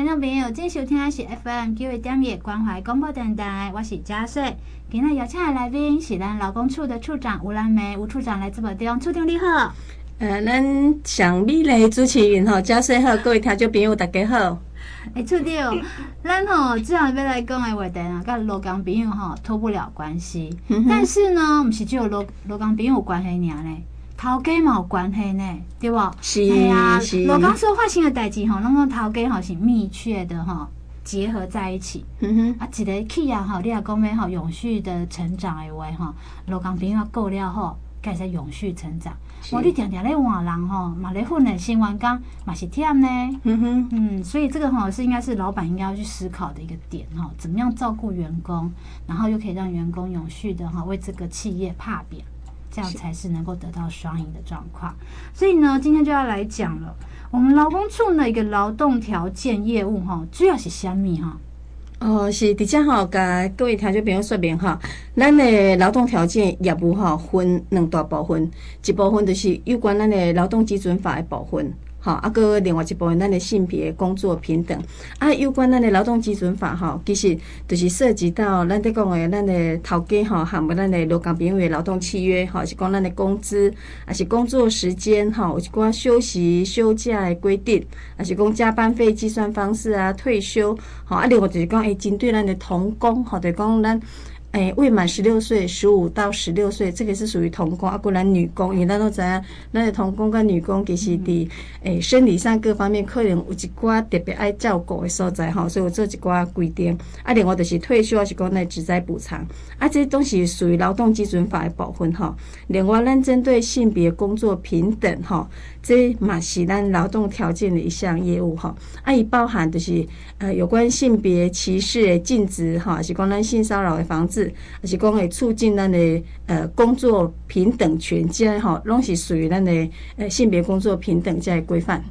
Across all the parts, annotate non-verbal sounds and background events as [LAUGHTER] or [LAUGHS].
听众朋友，今天收听的是 FM 九一点一关怀广播电台，我是嘉穗。今日邀请的来宾是咱劳工处的处长吴兰梅，吴处长来这边，处长你好。呃，咱上美丽主持人吼，嘉穗好，各位听众朋友大家好。哎，处长，[LAUGHS] 咱吼这样要来讲的话题啊，跟劳工朋友哈脱不了关系。嗯、但是呢，不是只有劳劳工朋友有关系尔呢。头家嘛有关系呢，对不？是，哎呀，是。劳工所发生的代志吼，拢个头家吼是密切的哈结合在一起。嗯哼，啊，一个企业吼，你也讲要吼永续的成长的话吼，罗工朋友够了吼，该在永续成长。我你常常咧换人吼，嘛咧混的新员工嘛是忝呢。嗯哼，嗯，所以这个吼是应该是老板应该要去思考的一个点哈，怎么样照顾员工，然后又可以让员工永续的哈为这个企业打拼。这样才是能够得到双赢的状况，所以呢，今天就要来讲了。我们劳工处的一个劳动条件业务哈，主要是虾米哈？哦，是直接哈，跟各位听众朋友说明哈，咱的劳动条件业务哈，分两大部分，一部分就是有关咱的劳动基准法的部分。好，啊，搁另外一部分，咱的性别工作平等啊，有关咱的劳动基准法吼，其实就是涉及到咱在讲的咱的头家吼，含无咱的劳工朋友的劳动契约吼，是讲咱的工资，啊是工作时间吼，有关休息休假的规定，啊是讲加班费计算方式啊，退休，吼，啊，另外就是讲诶，针对咱的童工吼，就讲咱。诶、欸，未满十六岁，十五到十六岁，这个是属于童工啊。过来女工，因咱都知影，咱的童工跟女工其实伫诶生理上各方面可能有一寡特别爱照顾的所在吼，所以我做一寡规定。啊，另外就是退休还是讲来职灾补偿啊，这些东西属于劳动基准法的部分吼。另外，咱针对性别工作平等吼，这嘛是咱劳动条件的一项业务吼。啊，伊包含就是呃有关性别歧视的禁止吼，还是讲咱性骚扰的防治。而是讲会促进咱的呃工作平等权，这样吼，拢是属于咱的呃性别工作平等这规范。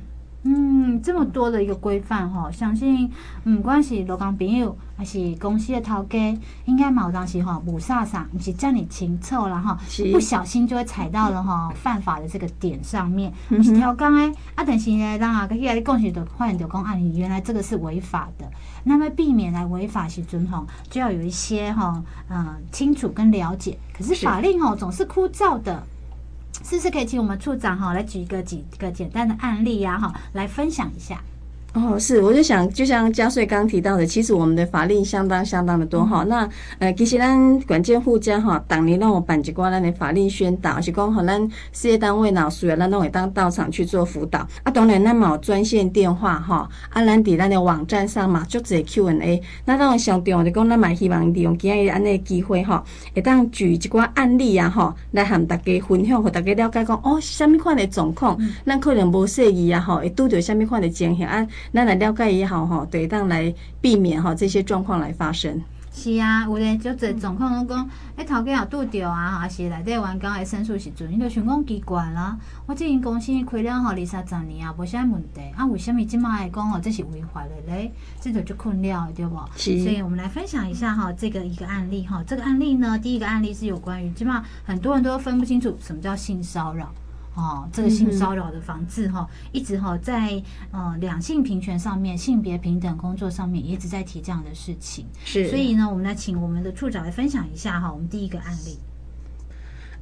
嗯，这么多的一个规范哈，相信不管是劳工朋友还是公司的头家，应该冇当时哈，无啥啥，不是叫你清楚了哈，不小心就会踩到了哈 [LAUGHS] 犯法的这个点上面，不是调岗哎，啊，但是呢，当啊，跟现在共识的发现就讲啊，你原来这个是违法的，那么避免来违法时阵哈，就要有一些哈，嗯，清楚跟了解，可是法令吼总是枯燥的。是不是可以请我们处长哈来举一个几个简单的案例呀哈，来分享一下？哦，是，我就想，就像嘉穗刚提到的，其实我们的法令相当相当的多哈、嗯。那呃，其实咱管建护家哈，当年让我办几挂咱的法令宣导，是讲好咱事业单位老师啊，咱都会当到场去做辅导。啊，当然咱嘛有专线电话哈，啊，咱伫咱的网站上嘛，就这 Q&A。那当然上重要就讲，咱嘛希望利用今日安尼机会哈，会当举一挂案例啊哈，来和大家分享，和大家了解讲哦，什么款的状况，咱可能无适宜啊哈，会拄着什么款的情形啊。那来了解也好哈，对，当来避免哈这些状况来发生。是啊，有咧就这状况，都讲哎，头家也拄着啊，还是内底员工来申诉时阵，你就想讲奇怪啦。我这间公司开了吼二三十年啊，无啥问题啊，为什么今麦来讲哦，这是违法的嘞？这就就困扰对不？是。所以我们来分享一下哈，这个一个案例哈，这个案例呢，第一个案例是有关于今麦很多人都分不清楚什么叫性骚扰。哦，这个性骚扰的防治哈，一直哈在呃两性平权上面、性别平等工作上面一直在提这样的事情。是，所以呢，我们来请我们的处长来分享一下哈，我们第一个案例。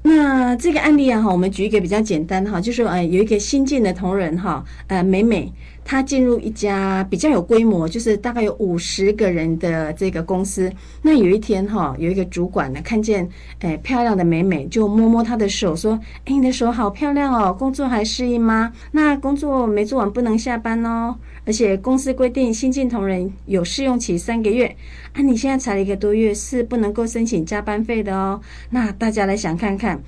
那这个案例啊哈，我们举一个比较简单哈，就是呃有一个新进的同仁哈，呃美美。他进入一家比较有规模，就是大概有五十个人的这个公司。那有一天哈，有一个主管呢，看见诶漂亮的美美，就摸摸她的手，说：“诶，你的手好漂亮哦，工作还适应吗？那工作没做完不能下班哦。而且公司规定新进同仁有试用期三个月，啊，你现在才一个多月，是不能够申请加班费的哦。那大家来想看看。”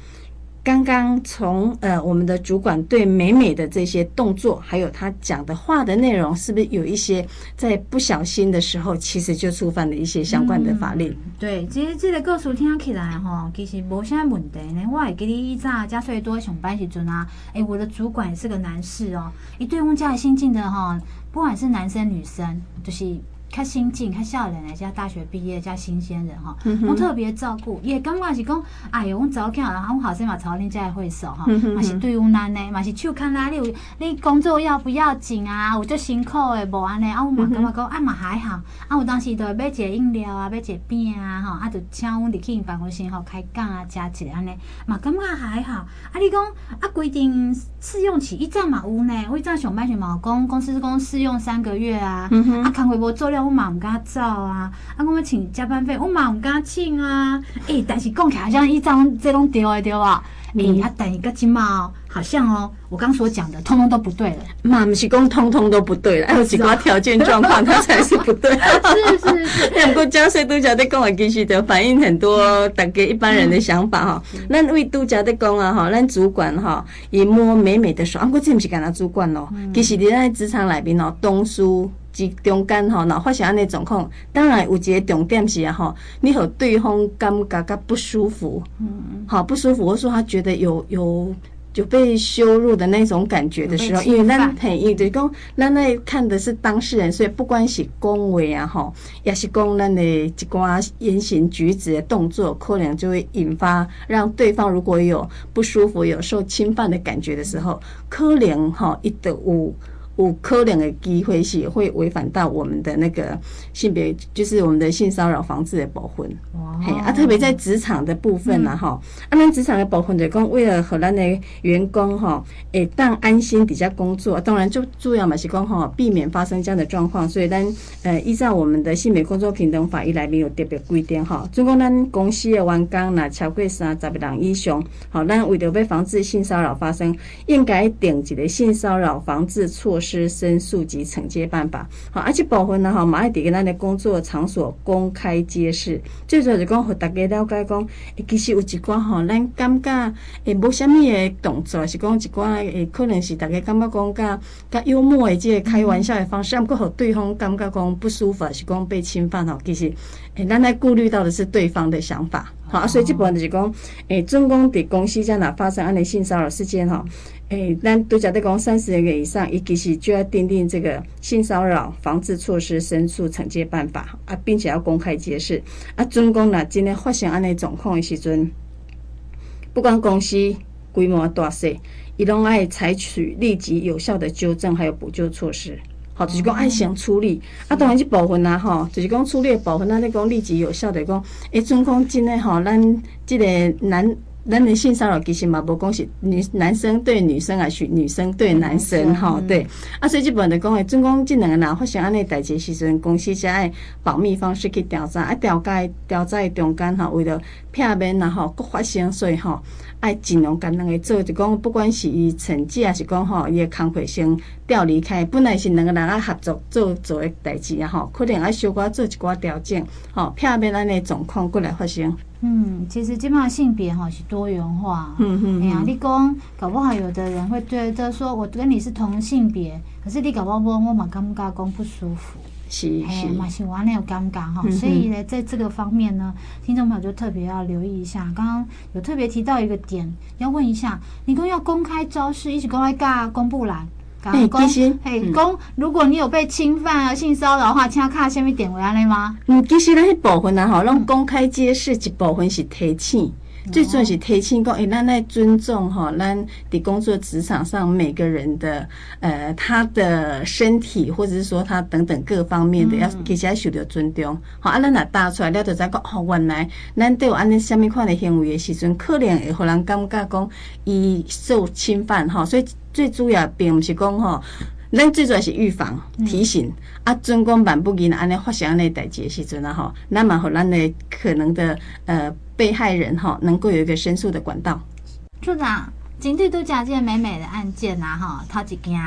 刚刚从呃我们的主管对美美的这些动作，还有他讲的话的内容，是不是有一些在不小心的时候，其实就触犯了一些相关的法律？嗯、对，其实这个故事听起来哈，其实没啥问题呢。我也给你一张加税多上班时阵啊，哎，我的主管也是个男士哦，一对我们家新进的哈，不管是男生女生，就是较新进、较少年的，加大学毕业、加新鲜人哈，我特别照顾，也感觉是讲，哎哟，我早起来，然后生嘛，朝恁遮会所哈，嘛是对有难的，嘛是手看哪里，你工作要不要紧啊？有足辛苦的无安尼，啊，阮嘛感觉讲，啊嘛还好，啊，有当时就会买一个饮料啊，买一个饼啊，吼，啊，就请阮入去因办公室吼开讲啊，食一个安尼，嘛感觉还好。啊，你讲啊，规定试用期一阵嘛有呢，我一阵上班时嘛讲，公司是讲试用三个月啊，啊，工课无做了，我嘛毋敢走啊，啊，我们请加班费，我嘛毋敢请啊，诶、欸，但是讲起来好像一张这种对的对吧？你啊，等一个金毛，好像哦，我刚所讲的，通通都不对了。嘛，不是讲通通都不对了，[LAUGHS] 还有几个条件状况，它才是不对。是是是。[LAUGHS] 两个加税度假的讲话，其实就反映很多大家一般人的想法哈。咱为度假的讲啊哈，咱主管哈，一摸美美的手，啊，我这不是干他主管哦，其实你在职场里面哦，东输。中间吼，那发生安尼状况，当然有一个重点是啊吼，你和对方感觉较不舒服，嗯，好不舒服，或说他觉得有有有被羞辱的那种感觉的时候，因为咱很，因为讲咱那看的是当事人，所以不管是恭维啊吼，也是讲咱的一寡言行举止的动作，可能就会引发让对方如果有不舒服、有受侵犯的感觉的时候，可能哈一得有。有可能的机会是会违反到我们的那个性别，就是我们的性骚扰防治的部分。哇！嘿啊，特别在职场的部分呢，哈、嗯，啊，咱职场的部分就讲，为了和咱的员工哈，诶，当安心底下工作，当然就主要嘛是讲哈，避免发生这样的状况。所以咱呃，依照我们的性别工作平等法一来没有特别规定哈，总共咱公司的员工若超过三十个人以上，好，咱为了要防止性骚扰发生，应该定一个性骚扰防治措施。施申诉及惩戒办法，好，而且部分呢，哈，马爱迪跟咱的工作场所公开揭示，最主要就讲和大家了解讲，其实有一寡哈，咱感觉诶，无虾米的动作，是讲一寡诶，可能是大家感觉讲较较幽默的这个开玩笑的方式，啊，不过和对方感觉讲不舒服，是讲被侵犯哈，其实诶，咱来顾虑到的是对方的想法，好，啊，所以这部分就是讲，诶，总共伫公司在哪发生安尼性骚扰事件哈。诶、咱都讲的讲三十个以上，伊其实就要订定这个性骚扰防治措施申诉惩戒办法啊，并且要公开揭示啊。总共呢，今天发生安尼状况的时阵，不管公司规模大小，伊拢爱采取立即有效的纠正还有补救措施。好，就是讲爱先处理啊。当然这部分呐，哈，就是讲处理的部分，啊，你讲立即有效的讲，诶，总共今天哈，咱这个男。咱的性骚扰其实嘛，无讲是女男生对女生，啊是女生对男生，哈、嗯，对。啊，所以基本的讲诶，总共这两个人发生安尼代志时阵，公司才爱保密方式去调查，啊，调解调查中间哈，为了片面然后各发生，所以吼，爱尽量跟两个做，就讲不管是伊成绩还是讲吼伊的工课先调离开，本来是两个人爱合作做做诶代志啊，吼，可能爱小可做一寡调整，吼，片面安尼状况过来发生。嗯，其实基本上性别哈是多元化。嗯嗯。哎呀，你讲搞不好有的人会觉得说，我跟你是同性别，可是你搞不好我嘛感觉，讲不舒服。是是。嘛是完了有尴尬哈，所以呢，在这个方面呢，听众朋友就特别要留意一下。刚刚有特别提到一个点，要问一下，你讲要公开招式，一起公开尬公布栏。哎，其实，哎，公，如果你有被侵犯啊、性骚扰的话，请看下面点为安内吗？嗯，其实那部分呢，哈，让公开揭示一部分是提醒。最主要是提醒讲，诶，咱来尊重哈，咱的工作职场上每个人的呃，他的身体或者是说他等等各方面的，要其实要受到尊重。好，啊，咱若答出来了，就知讲哦，原来咱对有安尼虾米款的行为的时阵，可能会互人感觉讲伊受侵犯哈。所以最主要并不是讲哈，咱最主要是预防提醒。啊，尊公版不给安尼发生安尼代志的时阵啊，吼，那么好咱的可能的呃。被害人哈能够有一个申诉的管道。处长，警队都讲这件美美的案件呐哈，他几惊，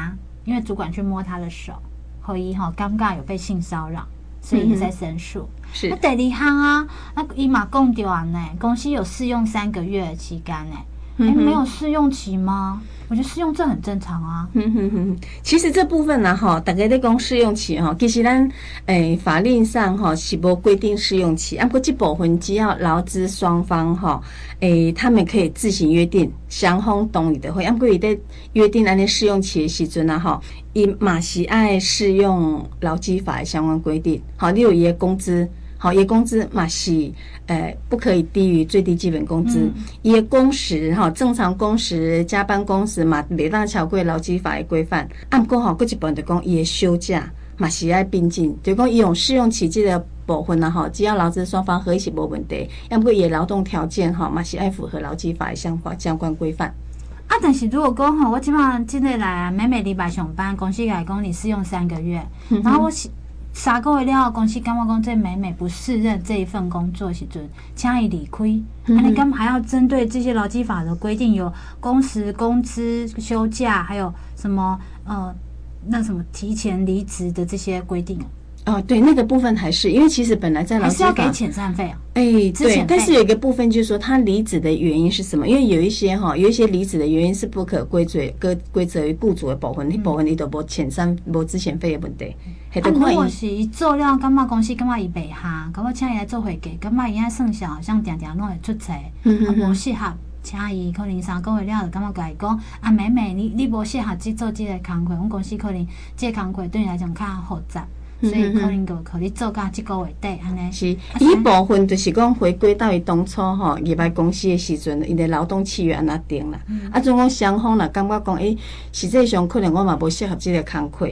因为主管去摸他的手，后一哈尴尬有被性骚扰，所以也在申诉。嗯、是那第二项啊，那伊嘛讲到呢，公司有试用三个月的期间呢，哎、欸，没有试用期吗？我觉得试用这很正常啊。哼哼哼，其实这部分呢，哈，大家在讲试用期哈，其实咱诶法令上哈是无规定试用期，啊，不过这部分只要劳资双方哈，诶，他们可以自行约定，双方同意的话，啊，不过伊在约定安尼试用期的时阵啊，哈，伊马是爱适用劳基法的相关规定，好，你有伊个工资。好，伊工资嘛是，诶、呃，不可以低于最低基本工资。伊、嗯、工时哈，正常工时、加班工时嘛，袂当超过劳基法的规范。按过吼，过一部分就讲伊的休假嘛是爱并进，就讲伊用试用期这个部分呐，哈，只要劳资双方合意是无问题。要不过伊劳动条件哈嘛是爱符合劳基法的相关相关规范。啊，但是如果讲吼，我基本上今日来啊，每每礼拜上班，公司来讲你试用三个月，然后我是。三个月了，公司感觉讲这美美不适任这一份工作时阵，请伊离开。那、嗯、你干嘛还要针对这些劳基法的规定，有工时、工资、休假，还有什么呃，那什么提前离职的这些规定？哦，对，那个部分还是因为其实本来在劳基法是要给遣散费啊。哎，对，但是有一个部分就是说他离职的原因是什么？因为有一些哈，有一些离职的原因是不可归罪，归归责于雇主的部分，你部分你都无遣散、无之前费的问题。啊，如果是伊做了，感觉公司感觉伊袂下，感觉请伊来做会计，感觉伊爱算下，好像定定拢会出错，啊，无适合，请伊可能三个月了，就感觉甲伊讲，啊，妹妹，你你无适合去做这个工课，阮公司可能这个工课对你来讲较复杂。所以可能就可你做到这个月底安尼。是，伊部分就是讲回归到伊当初吼入来公司的时阵，伊的劳动契约安那定啦。啊，总讲双方啦，感觉讲，诶、欸，实际上可能我嘛无适合这个工课。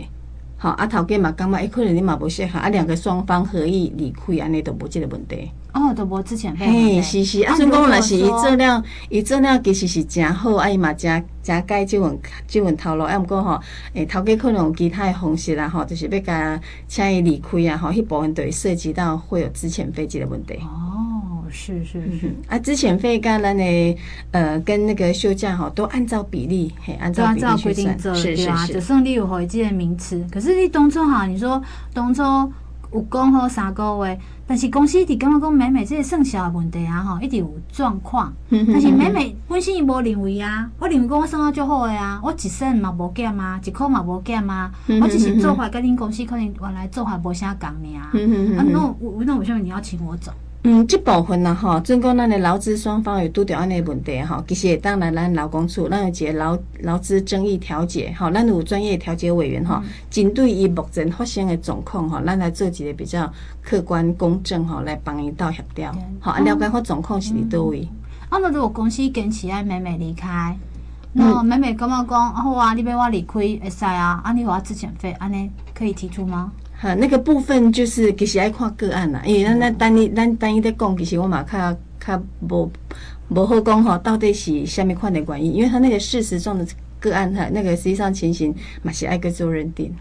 好，啊头家嘛感觉，诶、欸，可能你嘛无适合，啊两个双方合意离开，安尼都无即个问题。哦，都无之前。嘿，是是，啊，所以讲若是伊做了，伊做了其实是真好，啊伊嘛真真改即份即份头路，啊毋过吼，诶头家可能有其他诶方式啦，吼，就是要甲请伊离开啊，吼，迄部分就会涉及到会有资遣费这个问题。哦，是是是，嗯、啊，之前费跟咱的呃跟那个休假哈，都按照比例，嘿，按照比例去算，是是是。就算你有回这个名词，可是你当初哈，你说当初有讲好三个月。但是公司一直感觉讲美美这个生小的问题啊，吼，一直有状况。但是美美本身伊无认为啊，我认为讲我生得足好的啊，我一生嘛无减啊，一箍嘛无减啊，我只是做法跟恁公司可能原来做法无啥共尔。啊，那我那为什么你要请我走？嗯，这部分呢，哈，总共咱的劳资双方有拄着安尼问题吼，其实会当来咱劳工处，咱有一个劳劳资争议调解，哈，咱有专业调解委员哈，针对伊目前发生的状况吼，咱来做一个比较客观公正吼，来帮伊到协调，好，了解好状况是伫叨位。啊，那如果公司坚持爱美美离开，那美美感觉讲，好啊，你要我离开会使啊，啊，你有我资遣费，安尼可以提出吗？哈，那个部分就是其实爱看个案啦，因为咱咱单一咱单一在讲，其实我嘛较较无无好讲吼，到底是虾米款的原因？因为他那个事实上的个案哈，那个实际上情形嘛是爱个做认定。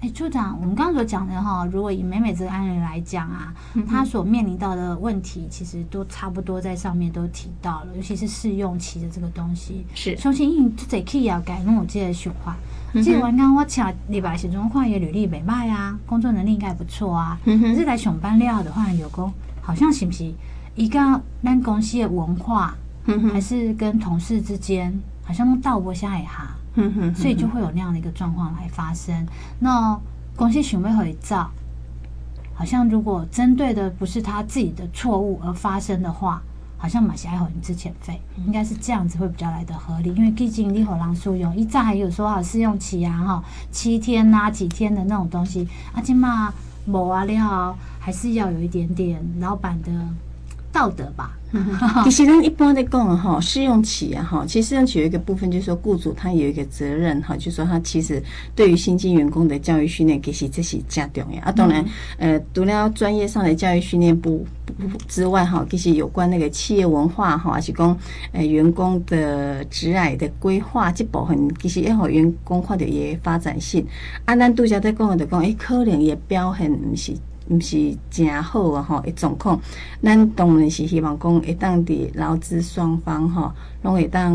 哎，处长，我们刚刚所讲的哈，如果以美美这个案例来讲啊，他所面临到的问题，其实都差不多在上面都提到了，尤其是试用期的这个东西。是，重新因这可以要改，那我接着循环。这刚刚我请李白写中换也履历美卖啊，工作能力应该不错啊。可是来上班了的话，有工好像是不是一个咱公司的文化，还是跟同事之间，好像都倒不下一下。所以就会有那样的一个状况来发生。那公司想要回照，好像如果针对的不是他自己的错误而发生的话，好像马西爱好你之前费，应该是这样子会比较来的合理。因为毕竟你和狼书用一再还有说好试用期啊，哈，七天呐、啊、几天的那种东西，啊，起码某啊料还是要有一点点老板的道德吧。[LAUGHS] 其实咱一般在讲哈，试用期啊哈，其实试用期有一个部分就是说，雇主他有一个责任哈，就是说他其实对于新进员工的教育训练，其实这是加重要啊。当然，呃，除了专业上的教育训练不不之外哈，其实有关那个企业文化哈，还是讲呃员工的职涯的规划这部分，其实要让员工看到伊的发展性。啊，咱拄则在讲的讲，诶，可能也表现不是。毋是真好啊！吼，一状况，咱当然是希望讲会当伫劳资双方吼，拢会当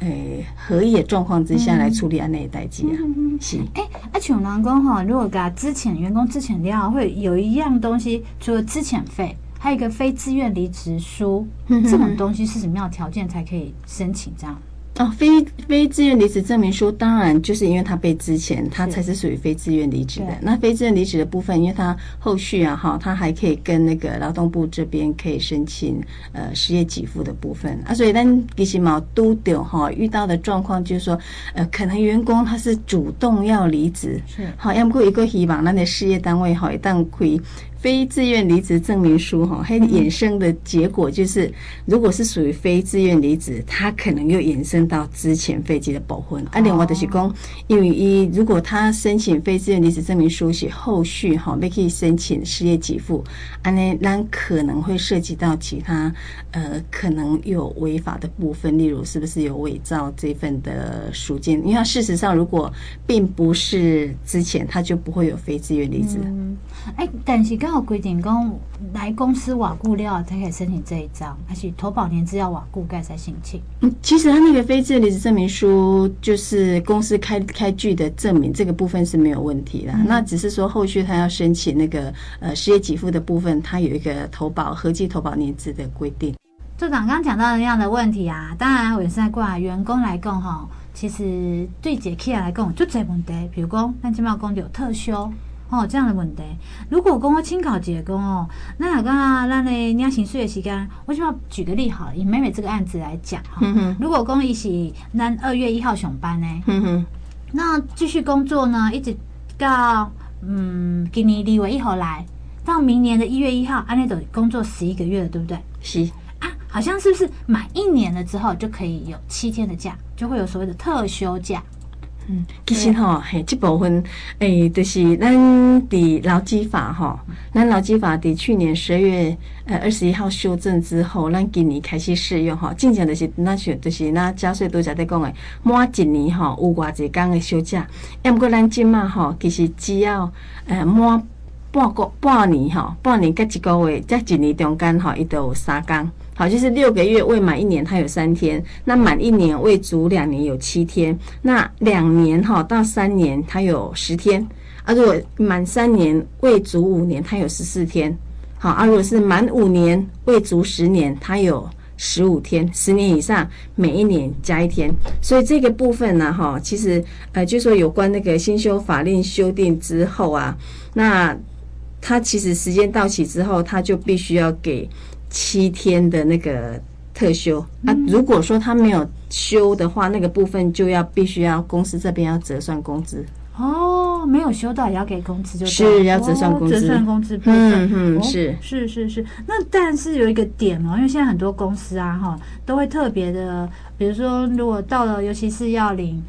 诶合意的状况之下来处理安尼代志啊。是。诶、欸，啊像人讲吼，如果甲之前员工资遣了，会有一样东西，除了资遣费，还有一个非自愿离职书，这种东西是什么样的条件才可以申请这样？哦，非非自愿离职证明书，当然就是因为他被之前，他才是属于非自愿离职的。那非自愿离职的部分，因为他后续啊，哈，他还可以跟那个劳动部这边可以申请呃失业给付的部分啊。所以，但其实毛都丢哈，遇到的状况就是说，呃，可能员工他是主动要离职，是好，要么一个希望那的事业单位哈一旦可以。非自愿离职证明书，哈，它衍生的结果就是，如果是属于非自愿离职，它可能又衍生到之前废疾的保护。啊，另外就是讲，因为一如果他申请非自愿离职证明书，写后续哈，没可以申请失业给付，啊，那那可能会涉及到其他呃，可能有违法的部分，例如是不是有伪造这份的书件？因为它事实上如果并不是之前，他就不会有非自愿离职。嗯，哎，但是刚。有规定讲来公司瓦固料才可以申请这一张，还是投保年资要瓦固盖才申请？嗯，其实他那个非自愿离职证明书就是公司开开具的证明，这个部分是没有问题的。嗯、那只是说后续他要申请那个呃失业给付的部分，他有一个投保合计投保年资的规定。组长刚刚讲到的那样的问题啊，当然我也是在过来员工来讲哈，其实对解 K 来讲就这问题，比如讲咱今麦讲有特休。哦，这样的问题，如果讲我清考结工哦，那刚刚让你领薪水的时间，我想要举个例好了，以妹妹这个案子来讲哈，嗯、如果公一起那二月一号上班呢，嗯、哼。那继续工作呢，一直到嗯今年二月一号来，到明年的一月一号，安内都工作十一个月了，对不对？是。啊，好像是不是满一年了之后就可以有七天的假，就会有所谓的特休假。嗯，其实吼，嘿，这部分，诶、欸，就是咱的劳基法吼，咱劳基法的去年十二月呃二十一号修正之后，咱今年开始适用吼，正常就是那是就是那加税都在在讲诶，满一年吼有偌济工的休假，要不过咱即嘛吼，其实只要呃满半个半年吼，半年跟一个月，在一年中间吼，伊都有三天。好，就是六个月未满一年，它有三天；那满一年未足两年有七天；那两年哈到三年它有十天；啊，如果满三年未足五年，它有十四天。好，啊，如果是满五年未足十年，它有十五天；十年以上，每一年加一天。所以这个部分呢，哈，其实呃，就说有关那个新修法令修订之后啊，那它其实时间到期之后，它就必须要给。七天的那个特休、嗯、啊，如果说他没有休的话，那个部分就要必须要公司这边要折算工资。哦，没有休到也要给工资，就是要折算工资，哦、折算工资。嗯嗯，哦、是是是是。那但是有一个点哦，因为现在很多公司啊哈，都会特别的，比如说如果到了，尤其是要领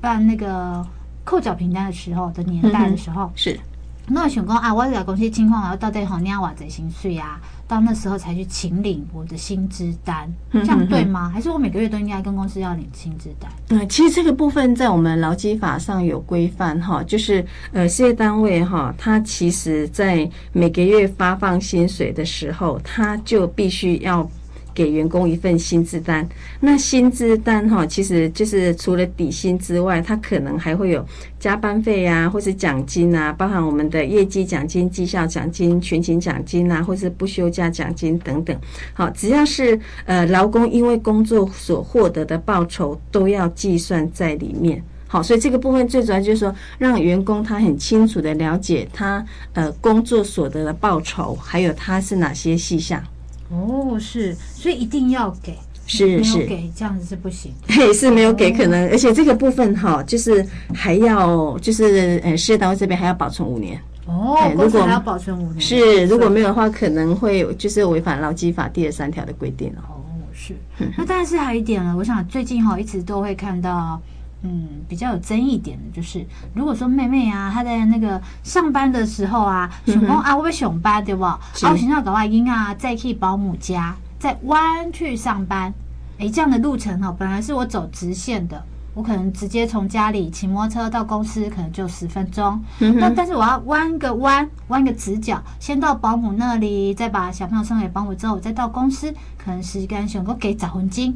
办那个扣缴凭单的时候的年代的时候，嗯、是。那我想讲啊，我这个公司情况啊，到底好领多少薪水啊？到那时候才去请领我的薪资单，这样对吗？还是我每个月都应该跟公司要领薪资单？嗯，其实这个部分在我们劳基法上有规范哈，就是呃，事业单位哈，它其实在每个月发放薪水的时候，它就必须要。给员工一份薪资单，那薪资单哈，其实就是除了底薪之外，它可能还会有加班费啊，或是奖金啊，包含我们的业绩奖金、绩效奖金、全勤奖金啊，或是不休假奖金等等。好，只要是呃劳工因为工作所获得的报酬，都要计算在里面。好，所以这个部分最主要就是说，让员工他很清楚的了解他呃工作所得的报酬，还有他是哪些细项。哦，是，所以一定要给，是是，给这样子是不行，嘿，是没有给可能，而且这个部分哈，就是还要就是呃，事业单位这边还要保存五年哦，如果还要保存五年，是如果没有的话，可能会就是违反劳基法第二三条的规定哦，是，那但是还有一点呢，我想最近哈一直都会看到。嗯，比较有争议点的就是，如果说妹妹啊，她在那个上班的时候啊，想讲啊，我要上班对不？啊，我想要搞外婴啊，再去保姆家，再弯去上班，诶，这样的路程哈，本来是我走直线的，我可能直接从家里骑摩托车到公司，可能就十分钟。那但是我要弯个弯，弯个直角，先到保姆那里，再把小朋友送给保姆之后，再到公司，可能时间想够给十分钟。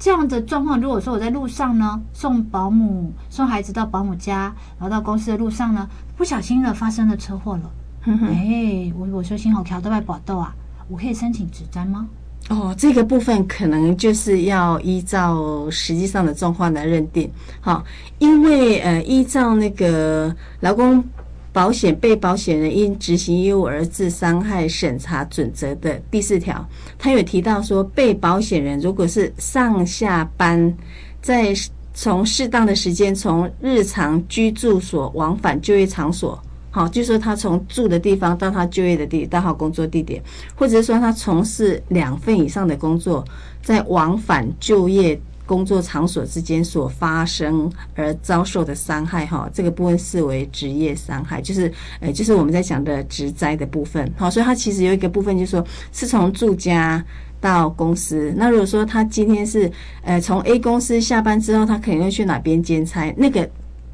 这样的状况，如果说我在路上呢，送保姆送孩子到保姆家，然后到公司的路上呢，不小心的发生了车祸了。哎、欸，我我说幸好桥都在搏斗啊，我可以申请职灾吗？哦，这个部分可能就是要依照实际上的状况来认定。好，因为呃，依照那个劳工保险被保险人因执行义务而致伤害审查准则的第四条，他有提到说，被保险人如果是上下班，在从适当的时间从日常居住所往返就业场所。好，就说他从住的地方到他就业的地到他工作地点，或者是说他从事两份以上的工作，在往返就业工作场所之间所发生而遭受的伤害，哈，这个部分视为职业伤害，就是呃，就是我们在讲的职灾的部分。好，所以他其实有一个部分，就是说是从住家到公司。那如果说他今天是呃从 A 公司下班之后，他可能会去哪边兼差，那个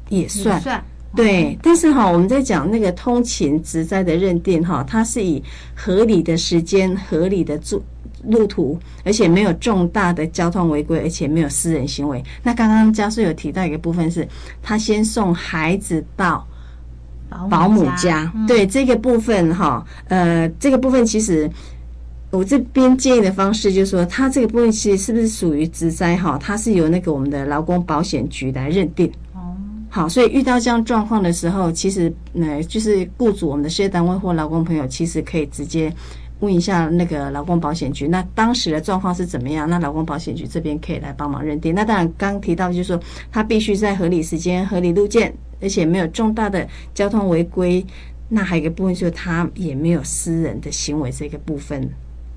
也算。对，但是哈，我们在讲那个通勤职灾的认定哈，它是以合理的时间、合理的住路途，而且没有重大的交通违规，而且没有私人行为。那刚刚家属有提到一个部分是，他先送孩子到保姆家，对这个部分哈，呃，这个部分其实我这边建议的方式就是说，他这个部分其实是不是属于职灾哈？它是由那个我们的劳工保险局来认定。哦好，所以遇到这样状况的时候，其实，呃，就是雇主、我们的事业单位或劳工朋友，其实可以直接问一下那个劳工保险局，那当时的状况是怎么样？那劳工保险局这边可以来帮忙认定。那当然，刚提到就是说，他必须在合理时间、合理路线，而且没有重大的交通违规。那还有一个部分就是他也没有私人的行为这个部分，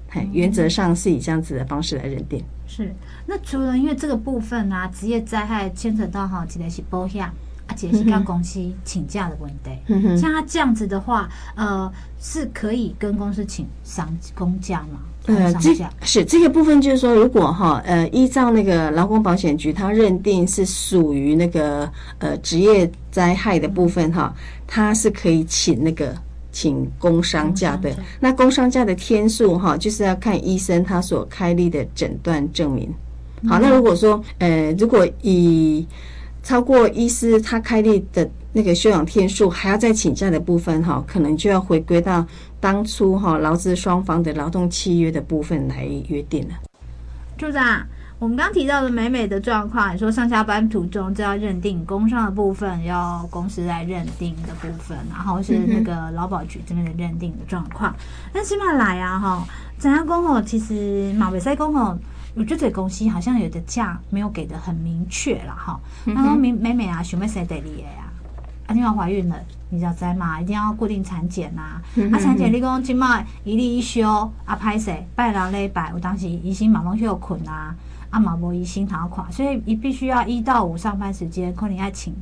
嘿，原则上是以这样子的方式来认定。是。那除了因为这个部分啊，职业灾害牵扯到哈，记得是保险。而且是跟公司请假的问题，像他这样子的话，呃，是可以跟公司请丧公假吗？呃，这是这个部分，就是说，如果哈，呃，依照那个劳工保险局，他认定是属于那个呃职业灾害的部分哈，他是可以请那个请工伤假的。那工伤假的天数哈，就是要看医生他所开立的诊断证明。好，那如果说呃，如果以超过医师他开立的那个休养天数，还要再请假的部分哈，可能就要回归到当初哈劳资双方的劳动契约的部分来约定了。处长，我们刚提到的美美的状况，你说上下班途中就要认定工伤的部分，要公司来认定的部分，然后是那个劳保局这边的认定的状况。那起码来啊哈，怎样讲吼？其实马尾赛工吼。我觉得这公司好像有的价没有给的很明确了哈。那说美美美啊，想要生第二个啊，啊，你要怀孕了，你要在嘛，一定要固定产检呐。啊，产检你讲今麦一例一休啊，歹势拜六礼拜，我当时医生嘛拢休困啊，啊嘛无医生通看，所以你必须要一到五上班时间，可能要请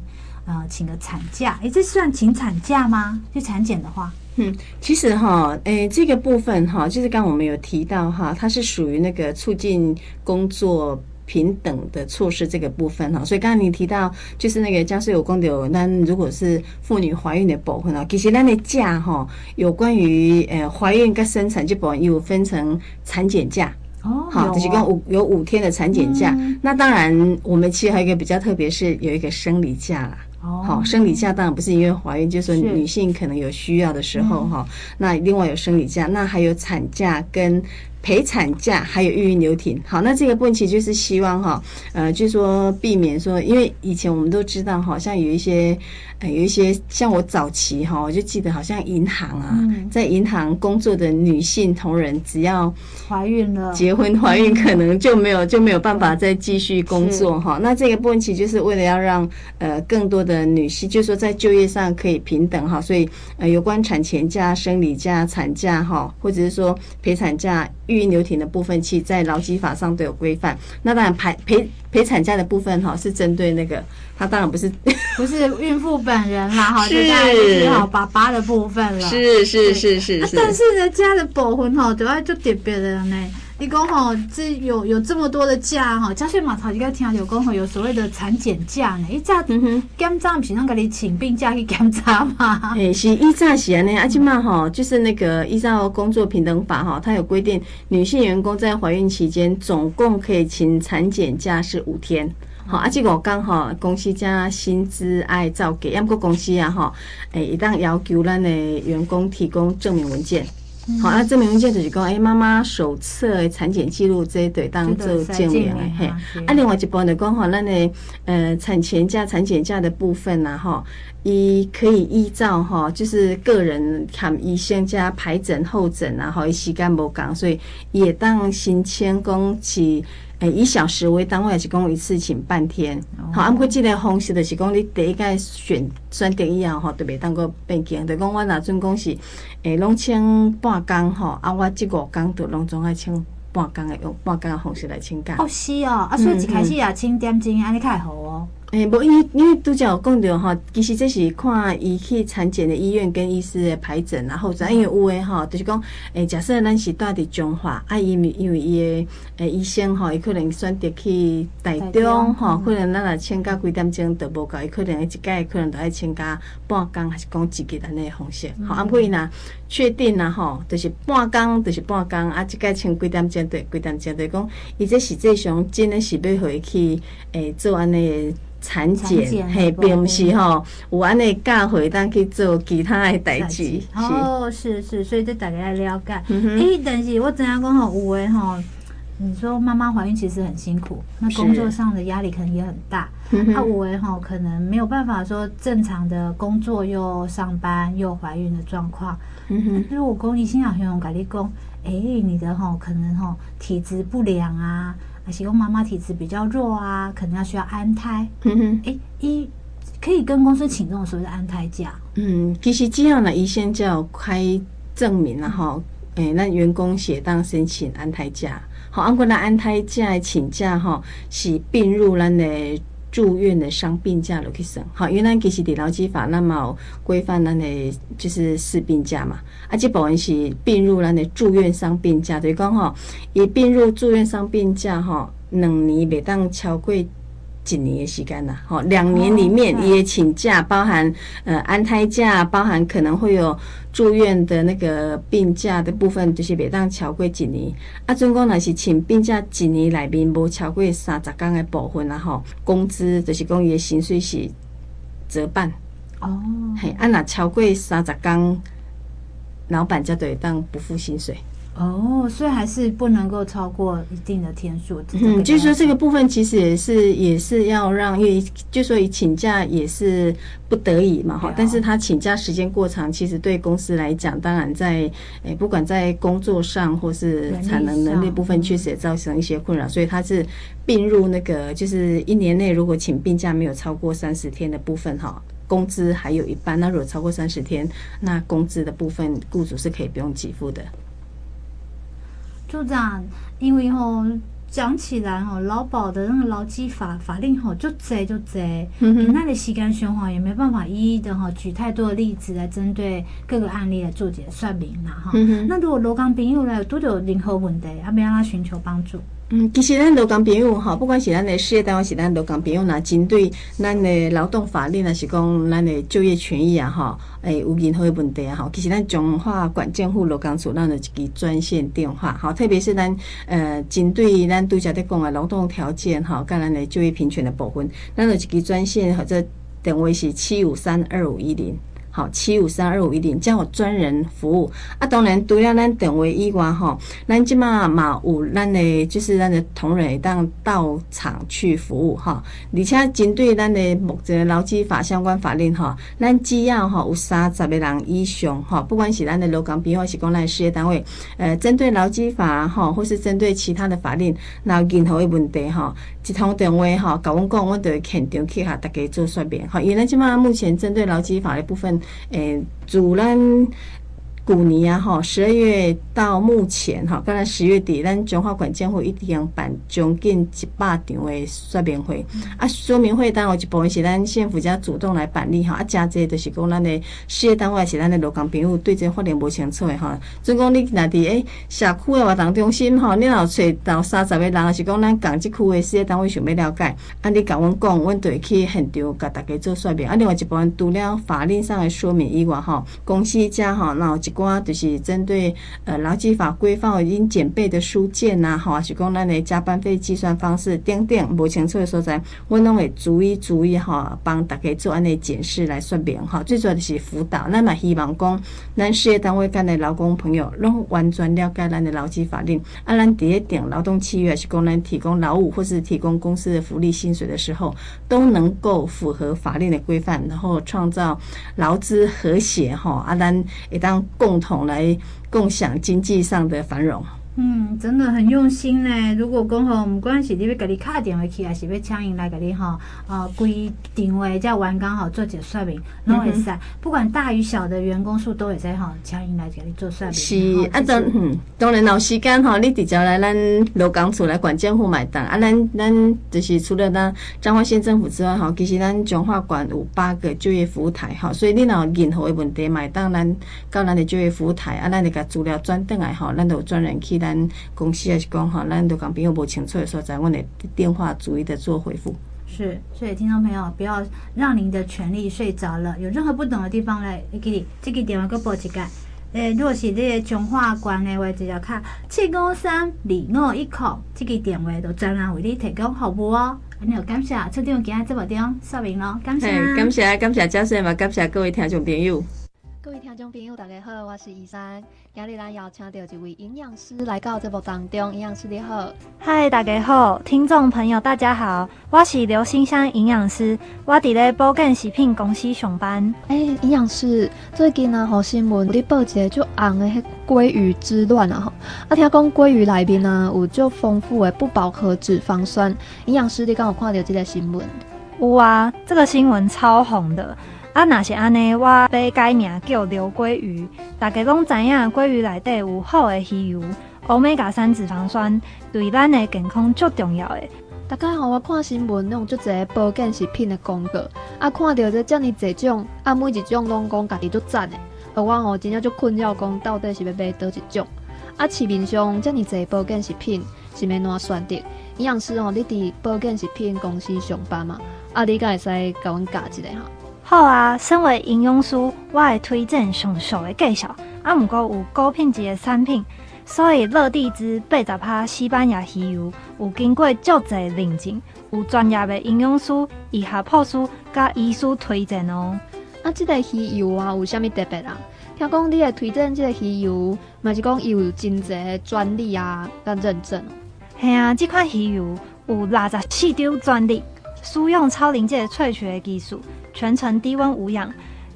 呃请个产假。诶，这算请产假吗？就产检的话？嗯，其实哈，诶、欸，这个部分哈，就是刚刚我们有提到哈，它是属于那个促进工作平等的措施这个部分哈，所以刚刚你提到就是那个家事有公的，那如果是妇女怀孕的部分啊，其实那的假哈，有关于呃怀孕跟生产这部分有分成产检假哦，好，就是讲五有五天的产检假，嗯、那当然我们其实还有一个比较特别，是有一个生理假啦。好，生理假当然不是因为怀孕，就是说女性可能有需要的时候哈。那另外有生理假，那还有产假跟陪产假，还有育婴留停。好，那这个问题就是希望哈，呃，就是说避免说，因为以前我们都知道，好像有一些。有一些像我早期哈，我就记得好像银行啊，在银行工作的女性同仁，只要怀孕了、结婚怀孕，可能就没有就没有办法再继续工作哈。那这个部分其实就是为了要让呃更多的女性，就是说在就业上可以平等哈，所以呃有关产前假、生理假、产假哈，或者是说陪产假、育婴留停的部分，其实在劳基法上都有规范。那当然陪陪陪产假的部分哈，是针对那个。他当然不是，[LAUGHS] 不是孕妇本人啦，[LAUGHS] 哈，是好爸爸的部分了。是是是是是。但是人家的保婚哈，主要就点别人呢。你讲吼，这有有这么多的假哈，嘉穗马超应该听到有讲吼，有所谓的产检假呢。一早检查不是让给你请病假去检查吗？[LAUGHS] 诶，是一早是安尼，阿金妈哈，就是那个依照工作平等法哈，它有规定，女性员工在怀孕期间总共可以请产检假是五天。好，啊，这个刚好公司加薪资爱照给，要不过公司啊，哈，诶，一旦要求咱的员工提供证明文件，好，啊，证明文件就是讲，哎，妈妈手册的产检记录这一对当做证明的嘿。啊，另外一部分就讲吼，咱的呃产前假、产检假的部分呐，哈，伊可以依照哈，就是个人看医生加排诊候诊啊，吼，伊时间无共，所以也当申请讲去。诶，以小时为单位还是讲一次请半天？好，啊，毋过即个方式就是讲你第一个选选择以后吼，就袂当个变更，就讲我若阵讲是诶，拢请半工吼，啊，我即五工就拢总爱请半工的，用半工的方式来请假。哦，是哦，啊，所以一开始也请点钟，安尼较好哦。诶，无，因为因为拄则有讲着吼，其实这是看伊去产检的医院跟医师的排诊，然后再因为有诶吼，就是讲诶，假设咱是住伫中华，啊，因为因为伊诶诶医生吼，伊可能选择去台中吼，可能咱若请假几点钟都无够，伊可能一届可能都爱请假半工，还是讲一日安尼诶方式。好，啊，所以若确定啦吼，就是半工，就是半工，啊，一届请几点钟对几点钟，对讲伊这实际上真诶是要互伊去诶做安尼。产检嘿，并不是吼，有安尼教会当去做其他的代志。哦，是是，所以这大家要了解。诶、嗯欸，但是我知影讲吼，有诶吼，你说妈妈怀孕其实很辛苦，那工作上的压力可能也很大。是啊，有诶吼，可能没有办法说正常的工作又上班又怀孕的状况。嗯哼，如果公益心想用跟你讲，诶、欸，你的吼可能吼体质不良啊。其实妈妈体质比较弱啊，可能要需要安胎。嗯哼，哎，一可以跟公司请这种所谓的安胎假。嗯，其实这样呢，医生就要开证明了哈。哎，那员工写当申请安胎假。好，按过来安胎假请假哈，是并入咱的住院的伤病假落去算。好，原来其实伫劳基法那么规范咱的就是事病假嘛。啊，这部分是并入咱的住院伤病假，就是讲吼，伊并入住院伤病假吼，两年袂当超过一年的时间啦，吼，两年里面伊的请假包含呃安胎假，包含可能会有住院的那个病假的部分，就是袂当超过一年。啊，总共若是请病假一年内面无超过三十天的部分啦，吼，工资就是讲伊的薪水是折半。哦，嘿，啊，若超过三十天。老板就得当不付薪水哦，所以还是不能够超过一定的天数。嗯，就是说这个部分其实也是也是要让，因为就说以请假也是不得已嘛哈。但是他请假时间过长，其实对公司来讲，当然在诶不管在工作上或是产能能力部分，确实也造成一些困扰。所以他是并入那个，就是一年内如果请病假没有超过三十天的部分哈。工资还有一半，那如果超过三十天，那工资的部分，雇主是可以不用给付的。组长，因为吼讲起来吼，劳保的那个劳基法法令吼就贼就贼，你那里时间循环也没办法一一的哈举太多的例子来针对各个案例来做解说明啦哈。那如果罗刚朋友来有多久任何问题，要不要他寻求帮助？嗯，其实咱劳工朋友哈，不管是咱的事业单位，是咱劳工朋友，那针对咱的劳动法令，还是讲咱的就业权益啊，哈，诶，有任何的问题啊，哈，其实咱中华管建户劳工处咱有一个专线电话，哈，特别是咱呃，针对咱拄则在讲的劳动条件哈，跟咱的就业平权的部分，咱有一个专线或者电话是七五三二五一零。好，七五三二五一零，将有专人服务啊。当然，除了咱电话以外，吼，咱即马嘛有咱的，就是咱的同仁会当到场去服务哈。而且针对咱的目前劳基法相关法令哈，咱只要哈有三十个人以上哈，不管是咱的劳工朋友还是讲咱的事业单位，呃，针对劳基法哈，或是针对其他的法令，那有任何的问题哈，一通电话哈，甲阮讲，我就会现场去哈，大家做说明哈。因为咱即马目前针对劳基法的部分。诶，主咱。古年啊，吼，十二月到目前吼，刚才十月底，咱中华管监会一定办将近一百场的说明会。啊，说明会当然有一部分是咱县府家主动来办理吼，啊，加这就是讲咱的事业单位是咱的劳工朋友对这法令无清楚的哈。总讲你那伫诶社区的活动中心吼，你若找到三十个人，还是讲咱港这区的事业单位想要了解，啊，你甲阮讲，阮就会去现场甲大家做说明。啊，另外一部分除了法令上的说明以外吼，公司家哈，那有一。寡就是针对呃劳基法规范已经简备的书件呐，吼，是讲咱的加班费计算方式等等无清楚的所在，我拢会逐一逐一哈帮大家做安尼检视来说明哈。最主要的是辅导，咱嘛希望讲咱事业单位间的劳工朋友拢完全了解咱的劳基法令，啊，咱第一点劳动契约是讲咱提供劳务或是提供公司的福利薪水的时候，都能够符合法令的规范，然后创造劳资和谐哈，啊，咱会当共共同来共享经济上的繁荣。嗯，真的很用心呢。如果讲吼，唔管是你要给你卡电话去，还是要请人来给你吼，呃，规定位叫员工吼做一个说明，拢会使。不管大与小的员工数都会使吼，请人来给你做说明。是啊，当嗯，当然有时间吼，你直接来咱劳工处来管政府买单啊。咱咱就是除了咱彰化县政府之外，吼，其实咱彰化县有八个就业服务台，哈，所以你若有任何的问题，买单咱到咱的就业服务台啊，咱就甲资料转转来，吼，咱就有专人去咱公司也是讲哈，咱都讲朋友无清楚的时候，在我的电话逐一的做回复。是，所以听众朋友不要让您的权利睡着了，有任何不懂的地方来，给你这个电话个报一个。诶，如果是这个彰化关的话，就要卡七五三二五一口，这个电话都专人为你提供服务哦。你好，感谢出张今日这部电话说明咯，感谢，感谢，感谢教授嘛，感谢各位听众朋友。各位听众朋友，大家好，我是依珊。今日咱邀请到一位营养师来到节目当中。营养师你好，嗨，大家好，听众朋友大家好，我是刘新香营养师，我伫咧保健食品公司上班。哎、欸，营养师，最近啊，好新闻，你报一个就红的迄鲑鱼之乱啊！吼，啊，听讲鲑鱼内面啊有足丰富的不饱和脂肪酸。营养师，你刚有看到这个新闻？有啊，这个新闻超红的。啊，若是安尼，我要改名叫刘鲑鱼。大家拢知影，鲑鱼内底有好的鱼油，欧米伽三脂肪酸，对咱的健康足重要的。大家好，我看新闻，弄足侪保健食品的广告，啊，看到这遮尔侪种，啊，每一种拢讲家己足赞的，而我吼真正足困扰，讲到底是要买倒一种？啊，市面上遮尔侪保健食品，是要哪选择？营养师吼，你伫保健食品公司上班嘛？啊，你敢会使甲阮教一下哈？好啊，身为营养师，我会推荐上述的介绍。啊，毋过有高品质的产品，所以乐地之八十趴西班牙鱼油有经过足侪认证，有专业的营养师、医学博士甲医师推荐哦。啊，这个鱼油啊，有啥物特别啊？听讲你会推荐这个鱼油，嘛是讲有真侪专利啊，甲认证。嘿啊，这款鱼油有六十四张专利，使用超临界萃取的技术。全程低温无氧，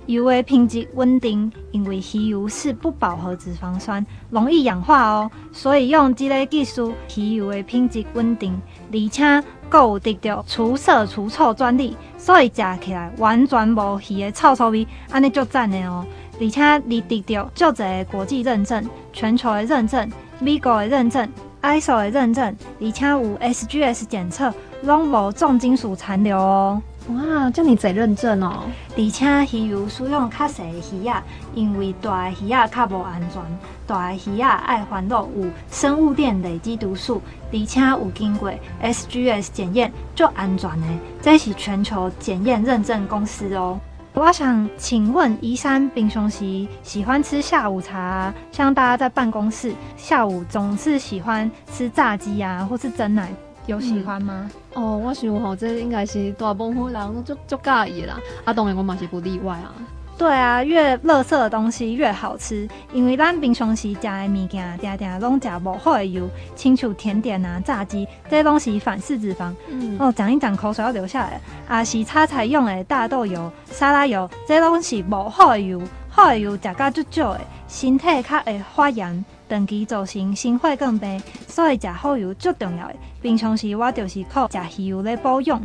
油的品质稳定，因为鱼油是不饱和脂肪酸，容易氧化哦，所以用这个技术，鱼油的品质稳定，而且够得到除色除臭专利，所以吃起来完全无鱼的臭臭味，安尼就赞的哦。而且你得到足侪国际认证，全球的认证，美国的认证，ISO 的认证，而且有 SGS 检测，拢无重金属残留哦。哇，这么侪认证哦！而且鱼油使用较细的鱼啊，因为大的鱼啊较无安全，大的鱼啊爱环路有生物链累积毒素，而且有经过 SGS 检验，足安全的。这是全球检验认证公司哦。我想请问，宜珊平常时喜欢吃下午茶，像大家在办公室下午总是喜欢吃炸鸡啊，或是蒸奶。有喜欢吗？嗯、哦，我想吼，这应该是大部分人足足介意啦。啊，当然我嘛是不例外啊。对啊，越垃圾的东西越好吃，因为咱平常时食的物件，定定拢食无好的油，亲像甜点啊、炸鸡，这些东西反式脂肪。嗯。哦，讲一讲口水要流下来。啊，是炒菜用的大豆油、沙拉油，这些东西无好的油，好的油食甲足少的，身体较会发炎。长期造成心血管病，所以食好油最重要的。平常时我就是靠食鱼油来保养。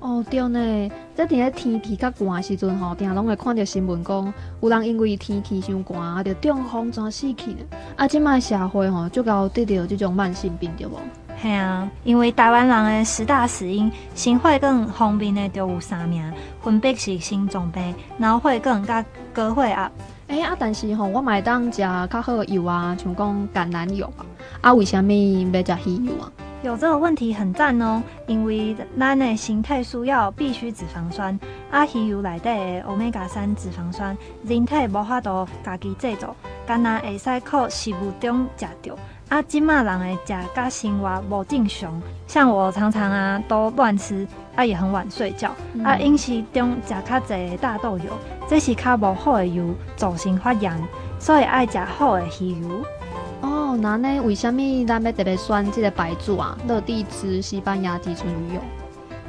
哦，对呢，这伫咧天气较寒时阵吼，定拢会看到新闻讲，有人因为天气伤寒啊，就中风全死去呢。啊，即卖社会吼，就搞得着这种慢性病着无？系啊，因为台湾人的十大死因，心血管方面的就有三名，分别是心脏病、脑血管甲高血压。哎、欸、啊，但是吼，我买当食较好的油啊，像讲橄榄油啊，啊，为虾米要食鱼油啊？有这个问题很赞哦，因为咱的身体需要必须脂肪酸，啊，鱼油内底的欧米伽三脂肪酸，人体无法度家己制造，干那会使靠食物中食到。啊，即马人诶食甲生活无正常，像我常常啊都乱吃，啊也很晚睡觉，嗯、啊饮食中食较侪大豆油，这是较无好诶油，造成发炎，所以爱食好诶鱼油。哦，那呢？为什么咱要特别选这个牌子啊？乐地枝西班牙提纯鱼油，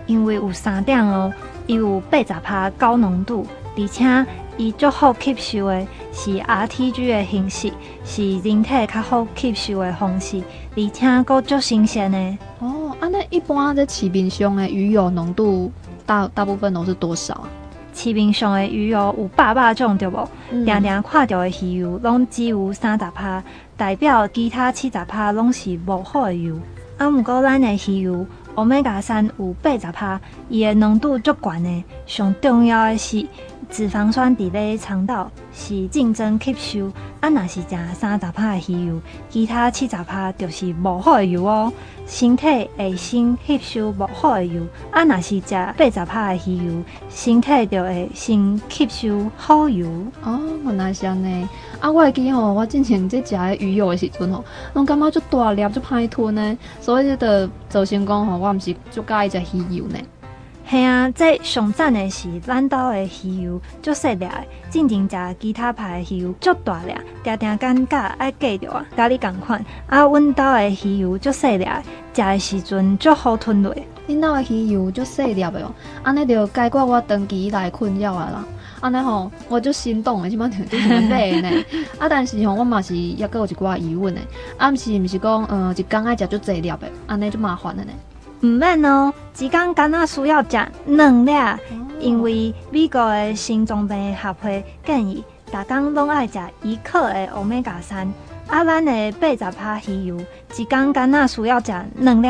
因为有三点哦，伊有八十帕高浓度，而且。伊足好吸收的，是 RTG 的形式，是人体较好吸收的方式，而且阁足新鲜的。哦，啊，那一般在市面上的鱼油浓度大大部分都是多少啊？市面上的鱼油有百百种，对无？常常看到的鱼油拢只有三十趴，代表其他七十趴拢是无好的油。啊，毋过咱的鱼油欧米伽三有八十帕，伊的浓度足悬的，上重要的是。脂肪酸伫咧肠道是竞争吸收，啊，若是食三十趴的鱼油，其他七十趴就是无好的油哦。身体会先吸收无好的油，啊，若是食八十趴的鱼油，身体就会先吸收好油。哦，原来是安尼。啊，我会记吼，我之前在食鱼油的时阵吼，拢感觉足大粒，足歹吞呢，所以就造成讲吼，我毋是足介意食鱼油呢。系啊，即上赞的是咱岛的鱼油足细粒的，进前食其他牌的鱼油足大粒，定定尴尬爱计着啊，甲你共款。啊，阮岛的鱼油足细粒，食的时阵足好吞落。恁岛的鱼油足细粒的哦，安尼就解决我长期以来困扰啊啦。安尼吼，我就心动的，即满就想买呢。[LAUGHS] 啊，但是吼，我嘛是抑阁有一寡疑问的，啊，毋是毋是讲，呃，一工爱食足济粒的，安尼就麻烦了呢。毋免哦，一工敢若需要食两粒，因为美国的心脏病协会建议，逐工拢爱食一克的欧米伽三。啊，咱的八十趴鱼油，一工敢若需要食两粒，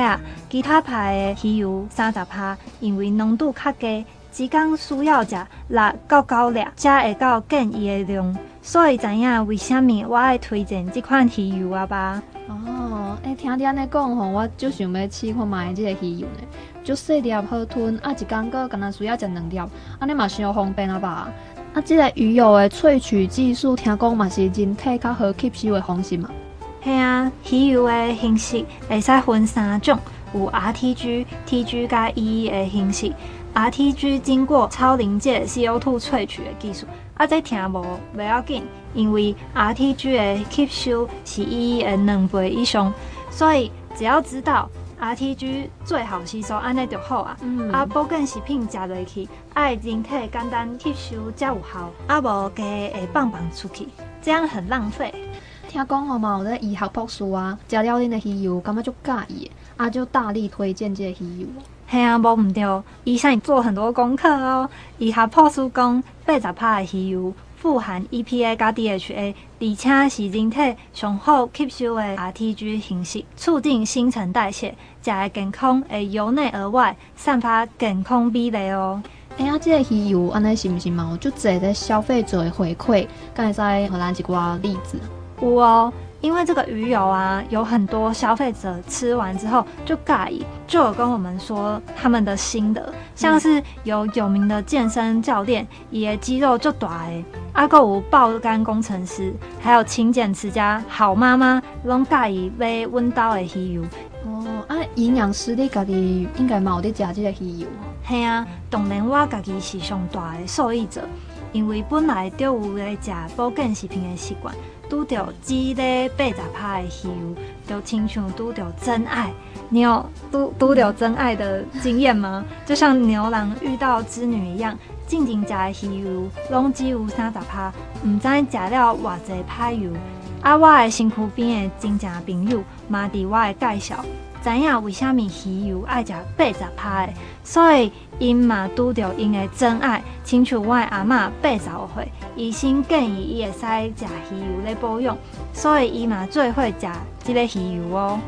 其他牌的鱼油三十趴，因为浓度较低，一工需要食六到九粒，才会到建议的量。所以知影为虾米我爱推荐这款鱼油啊吧？哦，欸，听你安尼讲吼，我就想要试看买这个鱼油呢，就细粒好吞，啊，一工个敢若需要食两粒，安尼嘛伤方便啊吧？啊，这个鱼油的萃取技术，听讲嘛是人体较好吸收的方式嘛？系啊，鱼油的形式会使分三种，有 RTG、TG 加 EE 的形式，RTG 经过超临界 CO2 萃取的技术。啊，这听无不要紧，因为 RTG 的吸收是 EE 的两倍以上，所以只要知道 RTG 最好吸收，安尼就好啊。嗯、啊，保健食品食落去，爱人体简单吸收才有效，啊无加会放放出去，这样很浪费。听讲好嘛，有咧医学博士啊，食了恁的鱼油，感觉足介意，啊就大力推荐这个鱼油。系啊，无毋对，医生做很多功课哦。医学博士讲，八十帕的鱼油富含 EPA 加 DHA，而且是人体上好吸收的 RTG 形式，促进新陈代谢，食的健康会由内而外散发健康美丽哦。哎呀，这个鱼油安尼是毋是嘛？就这个消费者的回馈，刚才在荷兰几个例子。有哦。因为这个鱼油啊，有很多消费者吃完之后就介意，就有跟我们说他们的心得，像是有有名的健身教练，也肌肉就大诶，阿个有爆肝工程师，还有勤俭持家好妈妈，拢介意买温刀的鱼油。哦，啊，营养师你家己应该冇得食这个鱼油。系啊，当然我家己是上大的受益者，因为本来就有咧食保健食品的习惯。拄到鸡咧八十拍的鱼，就亲像拄到真爱。你有拄拄到真爱的经验吗？就像牛郎遇到织女一样，静静食的鱼油，拢只有三十拍，毋知食了偌济拍油。啊，我的身躯边的真正朋友，嘛伫我的介绍。知影为虾米鱼油爱食八十趴的，所以因嘛拄着因的真爱，亲像我的阿嬷八十岁，医生建议伊会使食鱼油来保养，所以伊嘛最会食即个鱼油哦。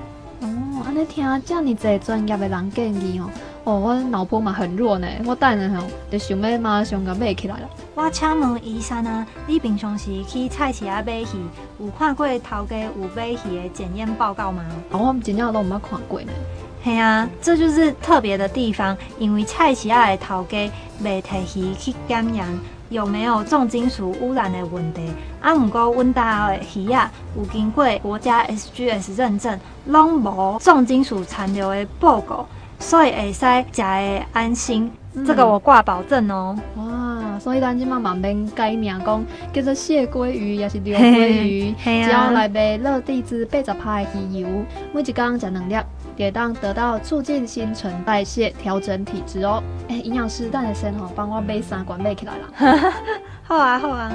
哦，安尼听这么侪专业的人建议哦。哦，我脑波嘛很弱呢，我等下吼就想要马上甲买起来了。我请问医生啊，你平常时去菜市啊买鱼，有看过头家有买鱼的检验报告吗？哦，我真正都没看过呢。嘿啊，这就是特别的地方，因为菜市啊的头家未提鱼去检验，有没有重金属污染的问题。啊，毋过阮家的鱼啊有经过国家 SGS 认证，拢无重金属残留的报告，所以会使食的安心。嗯、这个我挂保证哦。哇，所以咱即马慢免改名讲叫做蟹鲑鱼，也是刘 [LAUGHS] 鲑鱼，只要来杯乐地兹八十趴的鱼油，每一缸食两粒，也当得到促进新陈代谢、调整体质哦。哎、欸，营养师，等下先吼，帮我买三罐买起来啦。[LAUGHS] 好啊，好啊。